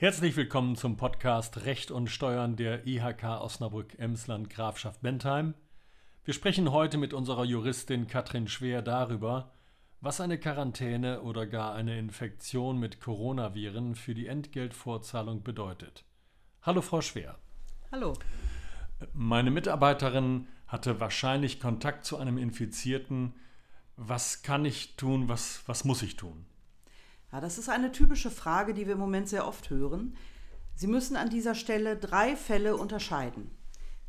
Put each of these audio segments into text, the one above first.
Herzlich willkommen zum Podcast Recht und Steuern der IHK Osnabrück-Emsland Grafschaft Bentheim. Wir sprechen heute mit unserer Juristin Katrin Schwer darüber, was eine Quarantäne oder gar eine Infektion mit Coronaviren für die Entgeltvorzahlung bedeutet. Hallo Frau Schwer. Hallo. Meine Mitarbeiterin hatte wahrscheinlich Kontakt zu einem Infizierten. Was kann ich tun? Was, was muss ich tun? Ja, das ist eine typische Frage, die wir im Moment sehr oft hören. Sie müssen an dieser Stelle drei Fälle unterscheiden.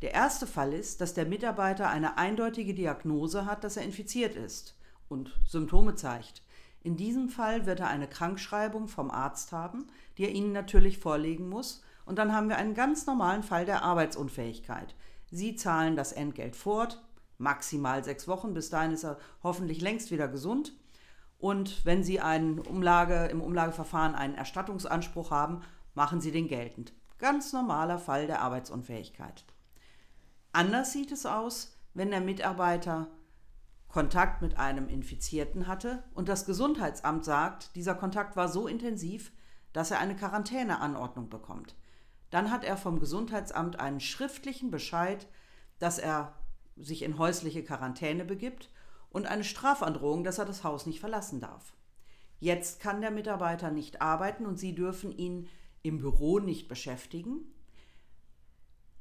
Der erste Fall ist, dass der Mitarbeiter eine eindeutige Diagnose hat, dass er infiziert ist und Symptome zeigt. In diesem Fall wird er eine Krankschreibung vom Arzt haben, die er Ihnen natürlich vorlegen muss. Und dann haben wir einen ganz normalen Fall der Arbeitsunfähigkeit. Sie zahlen das Entgelt fort, maximal sechs Wochen, bis dahin ist er hoffentlich längst wieder gesund. Und wenn Sie einen Umlage, im Umlageverfahren einen Erstattungsanspruch haben, machen Sie den geltend. Ganz normaler Fall der Arbeitsunfähigkeit. Anders sieht es aus, wenn der Mitarbeiter Kontakt mit einem Infizierten hatte und das Gesundheitsamt sagt, dieser Kontakt war so intensiv, dass er eine Quarantäneanordnung bekommt. Dann hat er vom Gesundheitsamt einen schriftlichen Bescheid, dass er sich in häusliche Quarantäne begibt und eine Strafandrohung, dass er das Haus nicht verlassen darf. Jetzt kann der Mitarbeiter nicht arbeiten und Sie dürfen ihn im Büro nicht beschäftigen.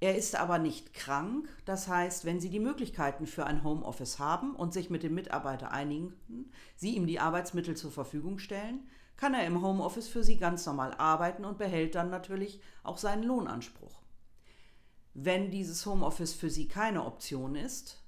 Er ist aber nicht krank, das heißt, wenn Sie die Möglichkeiten für ein Homeoffice haben und sich mit dem Mitarbeiter einigen, Sie ihm die Arbeitsmittel zur Verfügung stellen, kann er im Homeoffice für Sie ganz normal arbeiten und behält dann natürlich auch seinen Lohnanspruch. Wenn dieses Homeoffice für Sie keine Option ist,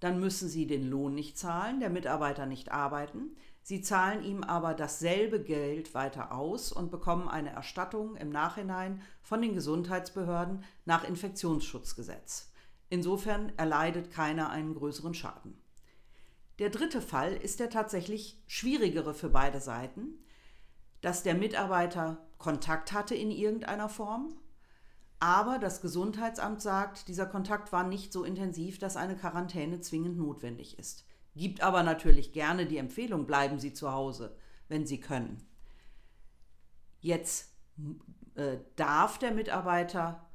dann müssen Sie den Lohn nicht zahlen, der Mitarbeiter nicht arbeiten. Sie zahlen ihm aber dasselbe Geld weiter aus und bekommen eine Erstattung im Nachhinein von den Gesundheitsbehörden nach Infektionsschutzgesetz. Insofern erleidet keiner einen größeren Schaden. Der dritte Fall ist der tatsächlich schwierigere für beide Seiten, dass der Mitarbeiter Kontakt hatte in irgendeiner Form aber das Gesundheitsamt sagt, dieser Kontakt war nicht so intensiv, dass eine Quarantäne zwingend notwendig ist. Gibt aber natürlich gerne die Empfehlung, bleiben Sie zu Hause, wenn Sie können. Jetzt äh, darf der Mitarbeiter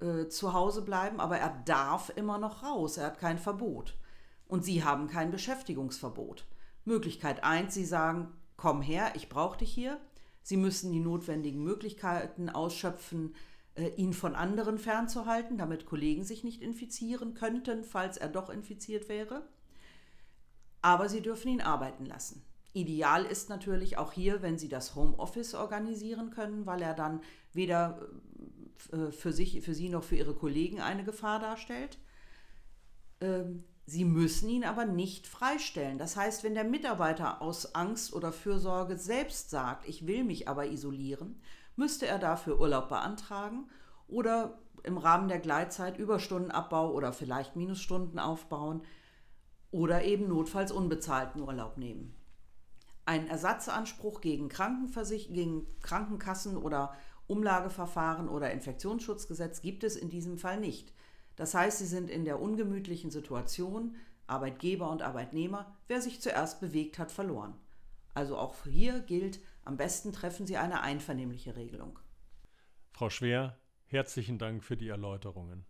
äh, zu Hause bleiben, aber er darf immer noch raus. Er hat kein Verbot. Und Sie haben kein Beschäftigungsverbot. Möglichkeit 1, Sie sagen, komm her, ich brauche dich hier. Sie müssen die notwendigen Möglichkeiten ausschöpfen, ihn von anderen fernzuhalten, damit Kollegen sich nicht infizieren könnten, falls er doch infiziert wäre. Aber sie dürfen ihn arbeiten lassen. Ideal ist natürlich auch hier, wenn Sie das Homeoffice organisieren können, weil er dann weder äh, für, sich, für Sie noch für Ihre Kollegen eine Gefahr darstellt. Sie müssen ihn aber nicht freistellen. Das heißt, wenn der Mitarbeiter aus Angst oder Fürsorge selbst sagt, ich will mich aber isolieren, müsste er dafür Urlaub beantragen oder im Rahmen der Gleitzeit Überstundenabbau oder vielleicht Minusstunden aufbauen oder eben notfalls unbezahlten Urlaub nehmen. Ein Ersatzanspruch gegen, gegen Krankenkassen oder Umlageverfahren oder Infektionsschutzgesetz gibt es in diesem Fall nicht. Das heißt, Sie sind in der ungemütlichen Situation, Arbeitgeber und Arbeitnehmer, wer sich zuerst bewegt hat, verloren. Also auch hier gilt, am besten treffen Sie eine einvernehmliche Regelung. Frau Schwer, herzlichen Dank für die Erläuterungen.